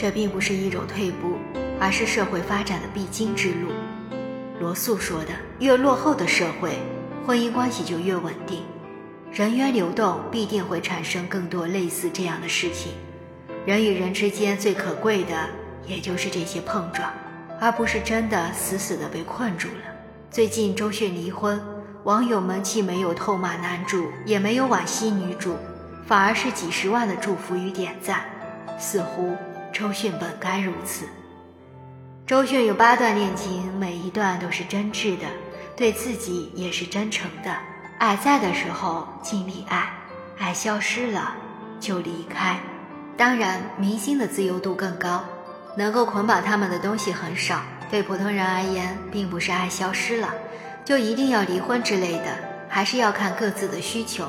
这并不是一种退步，而是社会发展的必经之路。罗素说的：“越落后的社会，婚姻关系就越稳定。人员流动必定会产生更多类似这样的事情。人与人之间最可贵的，也就是这些碰撞，而不是真的死死的被困住了。”最近周迅离婚，网友们既没有痛骂男主，也没有惋惜女主，反而是几十万的祝福与点赞，似乎周迅本该如此。周迅有八段恋情，每一段都是真挚的，对自己也是真诚的。爱在的时候尽力爱，爱消失了就离开。当然，明星的自由度更高，能够捆绑他们的东西很少。对普通人而言，并不是爱消失了就一定要离婚之类的，还是要看各自的需求。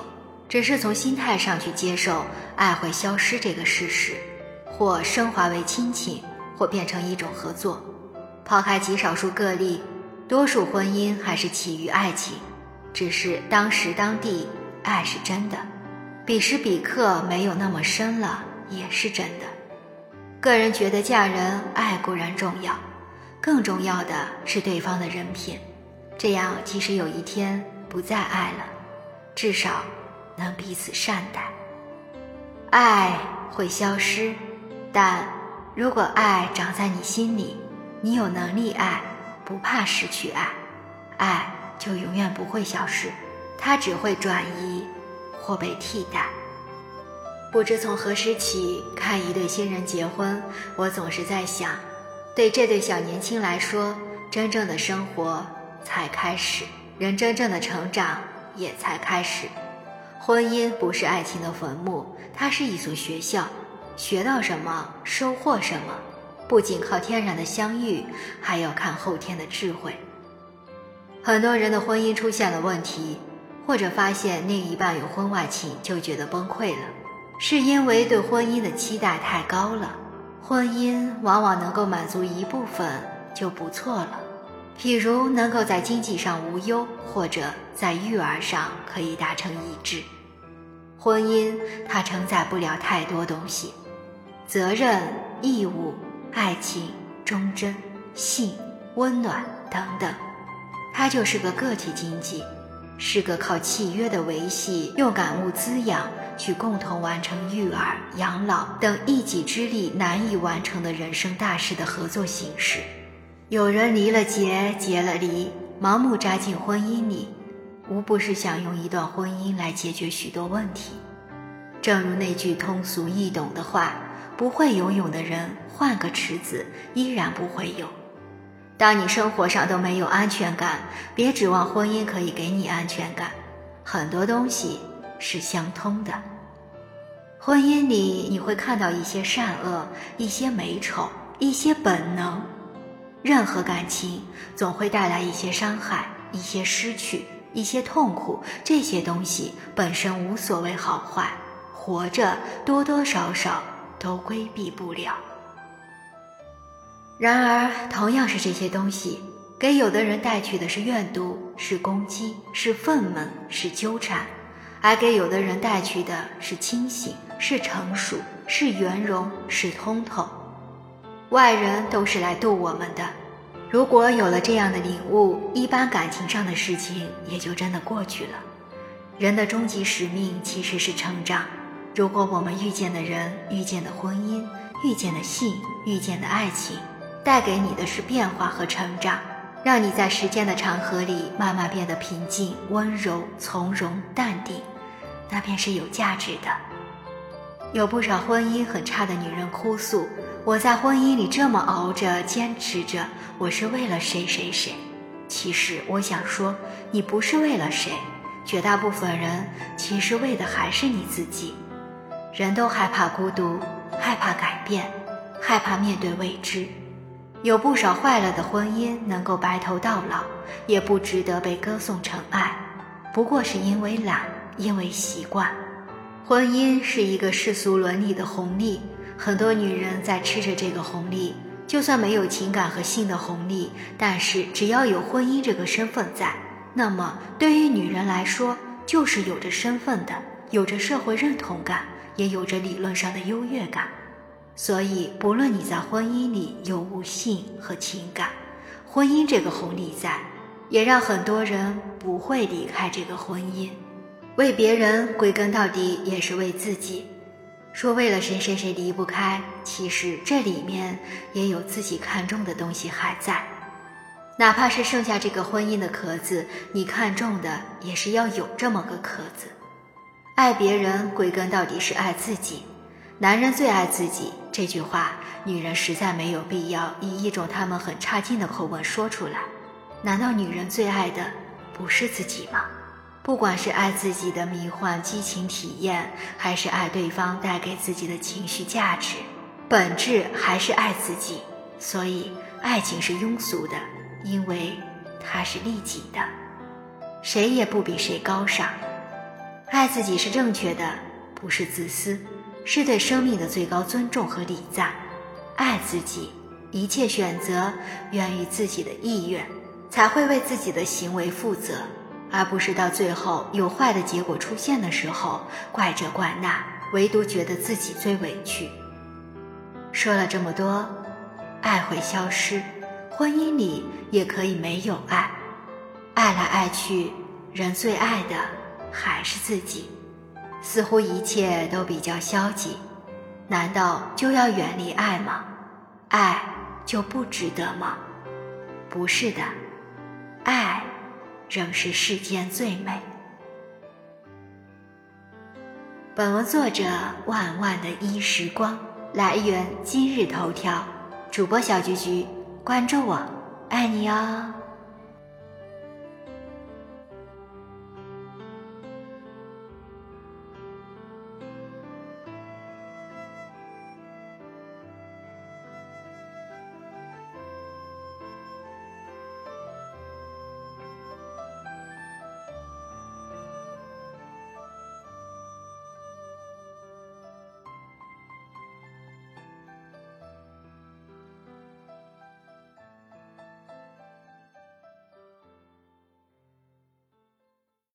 只是从心态上去接受爱会消失这个事实，或升华为亲情，或变成一种合作。抛开极少数个例，多数婚姻还是起于爱情，只是当时当地爱是真的，彼时彼刻没有那么深了，也是真的。个人觉得嫁人爱固然重要，更重要的是对方的人品，这样即使有一天不再爱了，至少能彼此善待。爱会消失，但如果爱长在你心里。你有能力爱，不怕失去爱，爱就永远不会消失，它只会转移或被替代。不知从何时起，看一对新人结婚，我总是在想，对这对小年轻来说，真正的生活才开始，人真正的成长也才开始。婚姻不是爱情的坟墓，它是一所学校，学到什么，收获什么。不仅靠天然的相遇，还要看后天的智慧。很多人的婚姻出现了问题，或者发现另一半有婚外情，就觉得崩溃了，是因为对婚姻的期待太高了。婚姻往往能够满足一部分就不错了，譬如能够在经济上无忧，或者在育儿上可以达成一致。婚姻它承载不了太多东西，责任、义务。爱情、忠贞、性、温暖等等，它就是个个体经济，是个靠契约的维系，用感悟滋养，去共同完成育儿、养老等一己之力难以完成的人生大事的合作形式。有人离了结，结了离，盲目扎进婚姻里，无不是想用一段婚姻来解决许多问题。正如那句通俗易懂的话：“不会游泳的人。”换个池子，依然不会游。当你生活上都没有安全感，别指望婚姻可以给你安全感。很多东西是相通的。婚姻里你会看到一些善恶，一些美丑，一些本能。任何感情总会带来一些伤害，一些失去，一些痛苦。这些东西本身无所谓好坏，活着多多少少都规避不了。然而，同样是这些东西，给有的人带去的是怨毒，是攻击，是愤懑，是纠缠；而给有的人带去的是清醒，是成熟，是圆融，是通透。外人都是来渡我们的。如果有了这样的领悟，一般感情上的事情也就真的过去了。人的终极使命其实是成长。如果我们遇见的人、遇见的婚姻、遇见的性、遇见的爱情，带给你的是变化和成长，让你在时间的长河里慢慢变得平静、温柔、从容、淡定，那便是有价值的。有不少婚姻很差的女人哭诉：“我在婚姻里这么熬着、坚持着，我是为了谁谁谁。”其实我想说，你不是为了谁，绝大部分人其实为的还是你自己。人都害怕孤独，害怕改变，害怕面对未知。有不少坏了的婚姻能够白头到老，也不值得被歌颂成爱，不过是因为懒，因为习惯。婚姻是一个世俗伦理的红利，很多女人在吃着这个红利，就算没有情感和性的红利，但是只要有婚姻这个身份在，那么对于女人来说，就是有着身份的，有着社会认同感，也有着理论上的优越感。所以，不论你在婚姻里有无性和情感，婚姻这个红利在，也让很多人不会离开这个婚姻。为别人，归根到底也是为自己。说为了谁谁谁离不开，其实这里面也有自己看重的东西还在。哪怕是剩下这个婚姻的壳子，你看中的也是要有这么个壳子。爱别人，归根到底是爱自己。男人最爱自己这句话，女人实在没有必要以一种他们很差劲的口吻说出来。难道女人最爱的不是自己吗？不管是爱自己的迷幻激情体验，还是爱对方带给自己的情绪价值，本质还是爱自己。所以，爱情是庸俗的，因为它是利己的，谁也不比谁高尚。爱自己是正确的，不是自私。是对生命的最高尊重和礼赞，爱自己，一切选择源于自己的意愿，才会为自己的行为负责，而不是到最后有坏的结果出现的时候怪这怪那，唯独觉得自己最委屈。说了这么多，爱会消失，婚姻里也可以没有爱，爱来爱去，人最爱的还是自己。似乎一切都比较消极，难道就要远离爱吗？爱就不值得吗？不是的，爱仍是世间最美。本文作者万万的一时光，来源今日头条，主播小菊菊，关注我，爱你哦。